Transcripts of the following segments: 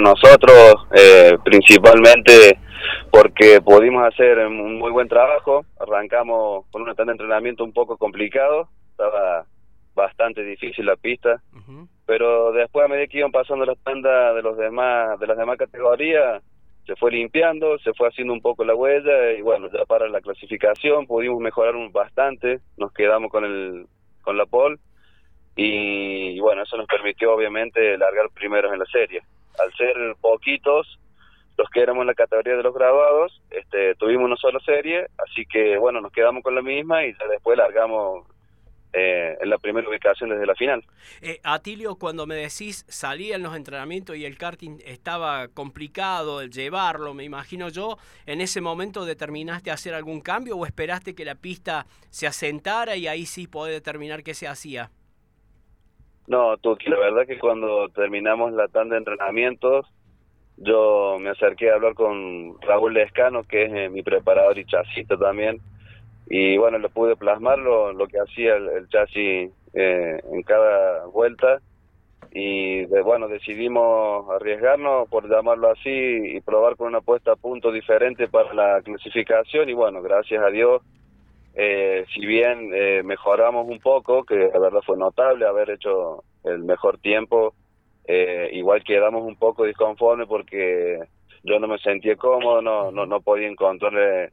nosotros, eh, principalmente porque pudimos hacer un muy buen trabajo. Arrancamos con una tanda de entrenamiento un poco complicado, estaba bastante difícil la pista, pero después a medida que iban pasando las tandas de los demás de las demás categorías se fue limpiando, se fue haciendo un poco la huella y bueno, ya para la clasificación pudimos mejorar bastante, nos quedamos con el con la pole y, bueno, eso nos permitió obviamente largar primeros en la serie. Al ser poquitos los que éramos en la categoría de los graduados, este, tuvimos una sola serie, así que bueno, nos quedamos con la misma y después largamos eh, en la primera ubicación desde la final. Eh, Atilio, cuando me decís salían los entrenamientos y el karting estaba complicado el llevarlo, me imagino yo, ¿en ese momento determinaste hacer algún cambio o esperaste que la pista se asentara y ahí sí poder determinar qué se hacía? No, Tuki, la verdad que cuando terminamos la tanda de entrenamientos, yo me acerqué a hablar con Raúl Lescano, que es eh, mi preparador y chasista también, y bueno, le pude plasmar lo, que hacía el, chasis eh, en cada vuelta. Y de, bueno, decidimos arriesgarnos, por llamarlo así, y probar con una puesta a punto diferente para la clasificación. Y bueno, gracias a Dios, eh, si bien eh, mejoramos un poco, que la verdad fue notable haber hecho el mejor tiempo, igual quedamos un poco disconformes porque yo no me sentía cómodo, no, no, no podía encontrarle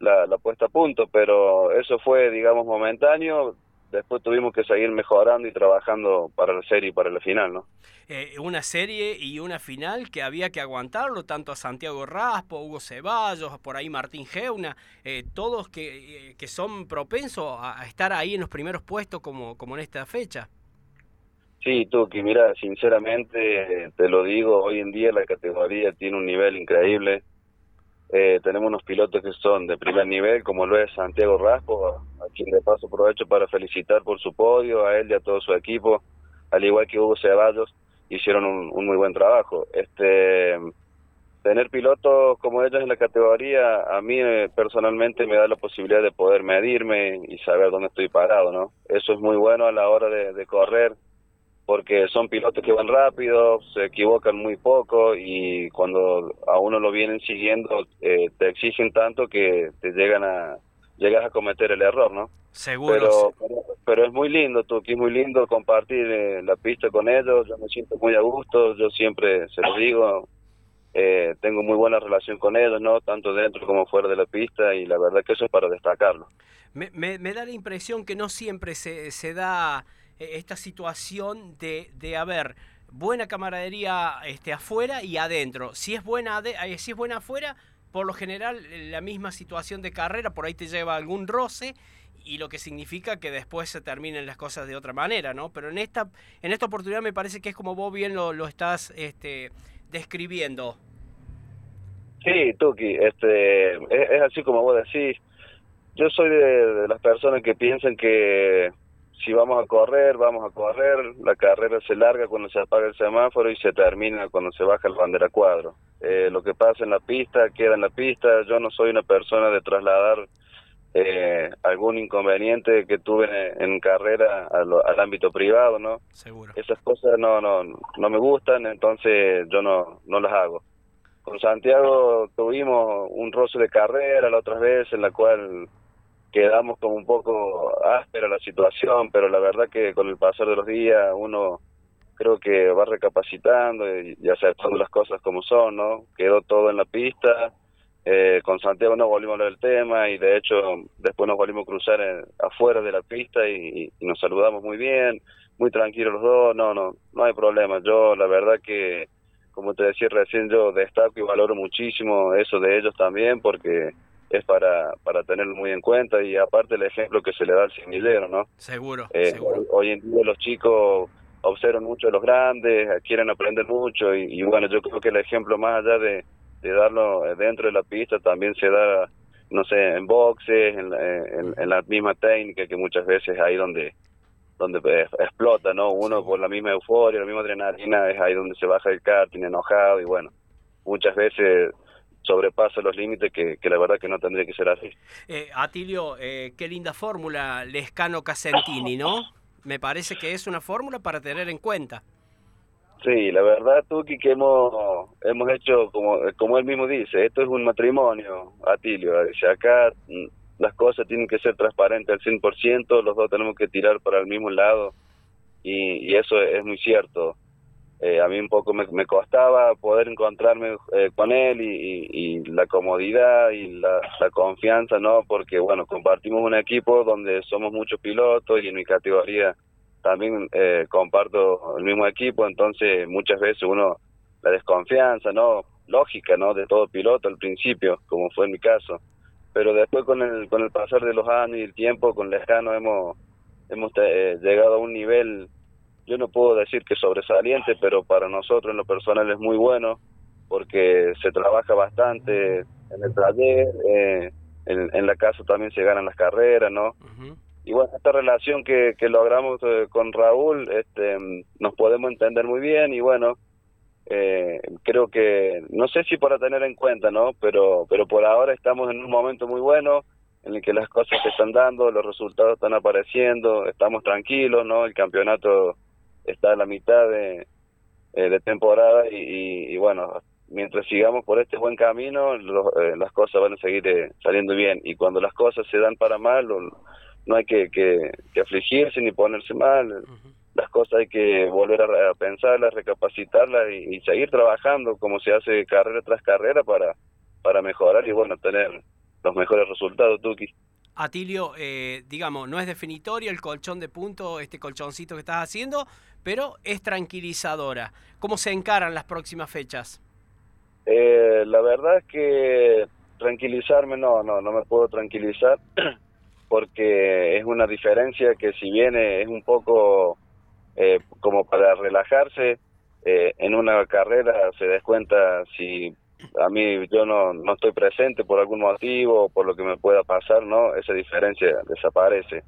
la, puesta a punto, pero eso fue, digamos, momentáneo. Después tuvimos que seguir mejorando y trabajando para la serie y para la final, ¿no? Eh, una serie y una final que había que aguantarlo, tanto a Santiago Raspo, Hugo Ceballos, por ahí Martín Geuna, eh, todos que, eh, que, son propensos a, estar ahí en los primeros puestos como, como en esta fecha. Sí, Tuki, mira, sinceramente te lo digo, hoy en día la categoría tiene un nivel increíble. Eh, tenemos unos pilotos que son de primer nivel, como lo es Santiago Raspo, a, quien de paso aprovecho para felicitar por su podio, a él y a todo su equipo, al igual que Hugo Ceballos, hicieron un, muy buen trabajo. Este Tener pilotos como ellos en la categoría, a mí eh, personalmente me da la posibilidad de poder medirme y saber dónde estoy parado, ¿no? Eso es muy bueno a la hora de correr, porque son pilotos que van rápido, se equivocan muy poco y cuando a uno lo vienen siguiendo eh, te exigen tanto que te llegan a llegas a cometer el error, ¿no? Seguro. Pero, pero, es muy lindo, tú, que es muy lindo compartir eh, la pista con ellos, yo me siento muy a gusto, yo siempre se lo digo, eh, tengo muy buena relación con ellos, ¿no? Tanto dentro como fuera de la pista y la verdad que eso es para destacarlo. Me, me, me da la impresión que no siempre se, se da esta situación de, de haber buena camaradería este, afuera y adentro. Si es buena, eh, si es buena afuera, por lo general la misma situación de carrera, por ahí te lleva algún roce y lo que significa que después se terminen las cosas de otra manera, ¿no? Pero en esta, en esta oportunidad me parece que es como vos bien lo, lo estás este, describiendo. Sí, Tuki, este, es, así como vos decís. Yo soy de las personas que piensan que si vamos a correr, vamos a correr, la carrera se larga cuando se apaga el semáforo y se termina cuando se baja el bandera cuadro. Eh, lo que pasa en la pista queda en la pista, yo no soy una persona de trasladar eh, algún inconveniente que tuve en, carrera al, ámbito privado, ¿no? Seguro. Esas cosas no, no, no me gustan, entonces yo no, no las hago. Con Santiago tuvimos un roce de carrera la otra vez en la cual quedamos como un poco áspera la situación, pero la verdad que con el pasar de los días uno creo que va recapacitando y, aceptando las cosas como son, ¿no? Quedó todo en la pista, eh, con Santiago no volvimos a hablar del tema y de hecho después nos volvimos a cruzar afuera de la pista y, y, nos saludamos muy bien, muy tranquilos los dos, no, no, no hay problema. Yo la verdad que, como te decía recién, yo destaco y valoro muchísimo eso de ellos también porque es para, para tenerlo muy en cuenta y aparte el ejemplo que se le da al semillero, ¿no? Seguro, eh, seguro. Hoy en día los chicos observan mucho a los grandes, quieren aprender mucho y, bueno, yo creo que el ejemplo más allá de, de, darlo dentro de la pista también se da, no sé, en boxes, en, en, la misma técnica que muchas veces ahí donde donde explota, ¿no? Uno por la misma euforia, la misma adrenalina, es ahí donde se baja el karting enojado y bueno, muchas veces sobrepasa los límites que, la verdad que no tendría que ser así. Eh, Atilio, eh, qué linda fórmula Lescano Casentini, ¿no? Me parece que es una fórmula para tener en cuenta. Sí, la verdad, Tuki, que hemos, hemos hecho, como, como él mismo dice, esto es un matrimonio, Atilio. Acá mm, las cosas tienen que ser transparentes al 100%, los dos tenemos que tirar para el mismo lado y, eso es muy cierto. Eh, a mí un poco me, costaba poder encontrarme eh, con él y, la comodidad y la, confianza, ¿no? Porque, bueno, compartimos un equipo donde somos muchos pilotos y en mi categoría también eh, comparto el mismo equipo, entonces muchas veces uno, la desconfianza, ¿no? Lógica, ¿no? De todo piloto al principio, como fue en mi caso. Pero después con el, con el pasar de los años y el tiempo, con Lejano hemos, hemos llegado a un nivel yo no puedo decir que sobresaliente, pero para nosotros en lo personal es muy bueno porque se trabaja bastante en el taller, eh, en, la casa también se ganan las carreras, ¿no? Y bueno, esta relación que, que logramos eh, con Raúl, este, nos podemos entender muy bien y bueno, eh, creo que, no sé si para tener en cuenta, ¿no? Pero, pero por ahora estamos en un momento muy bueno en el que las cosas se están dando, los resultados están apareciendo, estamos tranquilos, ¿no? El campeonato está a la mitad de, eh, de temporada y, bueno, mientras sigamos por este buen camino, eh, las cosas van a seguir eh, saliendo bien. Y cuando las cosas se dan para mal, no hay que, que, afligirse ni ponerse mal. Las cosas hay que volver a, pensarlas, recapacitarlas y, y, seguir trabajando como se hace carrera tras carrera para, para mejorar y bueno, tener los mejores resultados, Tuki. Atilio, eh, digamos, no es definitorio el colchón de punto, este colchoncito que estás haciendo, pero es tranquilizadora. ¿Cómo se encaran las próximas fechas? Eh, la verdad es que tranquilizarme no, no, no me puedo tranquilizar porque es una diferencia que si viene es un poco eh, como para relajarse, en una carrera se descuenta si a mí yo no, no estoy presente por algún motivo, por lo que me pueda pasar, ¿no? Esa diferencia desaparece.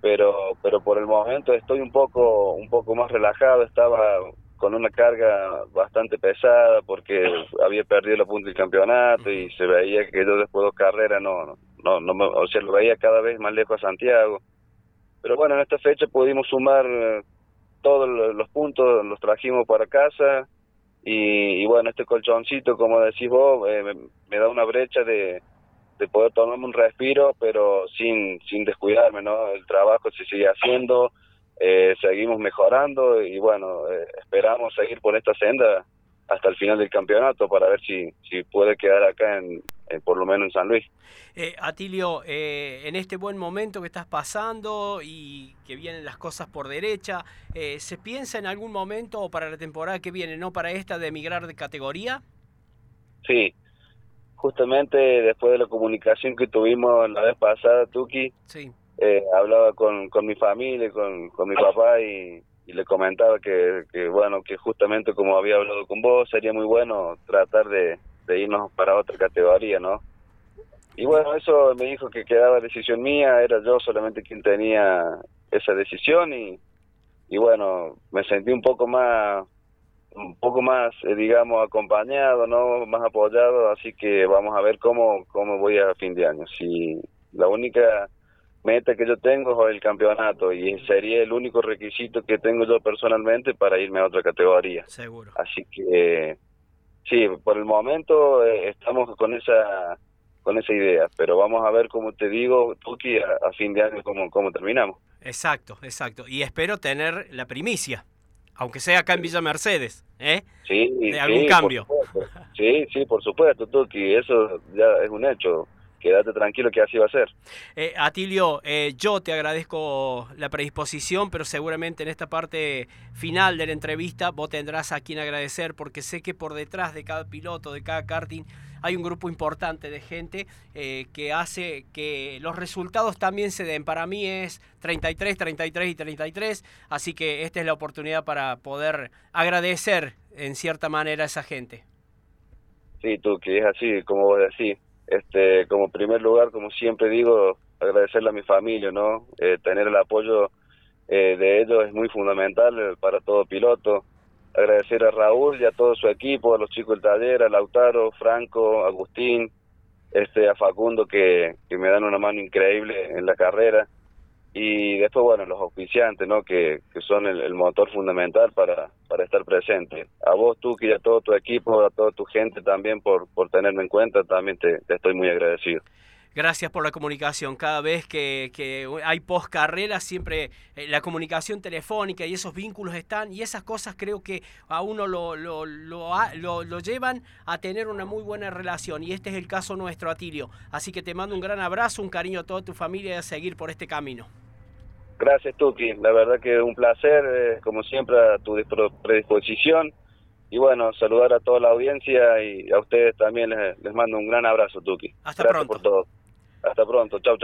Pero pero por el momento estoy un poco un poco más relajado, estaba con una carga bastante pesada porque había perdido la punta del campeonato y se veía que yo después de dos carreras no no no me, o sea, lo veía cada vez más lejos a Santiago. Pero bueno, en esta fecha pudimos sumar eh, todos los puntos, los trajimos para casa y, bueno, este colchoncito, como decís vos, eh, me, da una brecha de, de poder tomarme un respiro, pero sin, sin descuidarme, ¿no? El trabajo se sigue haciendo, eh, seguimos mejorando y bueno, eh, esperamos seguir por esta senda hasta el final del campeonato para ver si, si puede quedar acá en, por lo menos en San Luis. Eh, Atilio, eh, en este buen momento que estás pasando y que vienen las cosas por derecha, eh, ¿se piensa en algún momento para la temporada que viene, no para esta, de emigrar de categoría? Sí, justamente después de la comunicación que tuvimos la vez pasada, Tuki, sí. hablaba con, con mi familia, con, con mi papá y, y le comentaba que, que, bueno, que justamente como había hablado con vos, sería muy bueno tratar de, de irnos para otra categoría, ¿no? Y bueno, eso me dijo que quedaba decisión mía, era yo solamente quien tenía esa decisión y, y bueno, me sentí un poco más un poco más eh, digamos acompañado, ¿no? Más apoyado, así que vamos a ver cómo cómo voy a fin de año. Si la única meta que yo tengo es el campeonato y sería el único requisito que tengo yo personalmente para irme a otra categoría. Seguro. Así que sí, por el momento eh, estamos con esa con esa idea, pero vamos a ver, como te digo, Tuki, a, fin de año cómo, cómo terminamos. Exacto, exacto. Y espero tener la primicia, aunque sea acá en Villa Mercedes, ¿eh? Sí, de algún cambio. sí, sí, por supuesto, Tuki, eso ya es un hecho quédate tranquilo que así va a ser. Eh, Atilio, eh, yo te agradezco la predisposición, pero seguramente en esta parte final de la entrevista vos tendrás a quien agradecer, porque sé que por detrás de cada piloto, de cada karting, hay un grupo importante de gente eh, que hace que los resultados también se den. Para mí es 33, 33 y 33, así que esta es la oportunidad para poder agradecer en cierta manera a esa gente. Sí, tú, que es así, como vos decís este, como primer lugar, como siempre digo, agradecerle a mi familia, ¿no? Eh, tener el apoyo eh, de ellos es muy fundamental eh, para todo piloto. Agradecer a Raúl y a todo su equipo, a los chicos del taller, a Lautaro, Franco, Agustín, este, a Facundo que, que me dan una mano increíble en la carrera. Y después, bueno, los oficiantes, ¿no? Que, que son el, motor fundamental para, para estar presente. A vos, tú, y a todo tu equipo, a toda tu gente también por, por tenerme en cuenta, también te, estoy muy agradecido. Gracias por la comunicación. Cada vez que, que hay post carrera, siempre eh, la comunicación telefónica y esos vínculos están, y esas cosas creo que a uno lo, lo, lo, lo, lo llevan a tener una muy buena relación. Y este es el caso nuestro, Atilio. Así que te mando un gran abrazo, un cariño a toda tu familia y a seguir por este camino. Gracias, Tuki. La verdad que es un placer, eh, como siempre, a tu predisposición. Y bueno, saludar a toda la audiencia y a ustedes también les, mando un gran abrazo, Tuki. Hasta Gracias por todo. Hasta pronto. Chau, chau.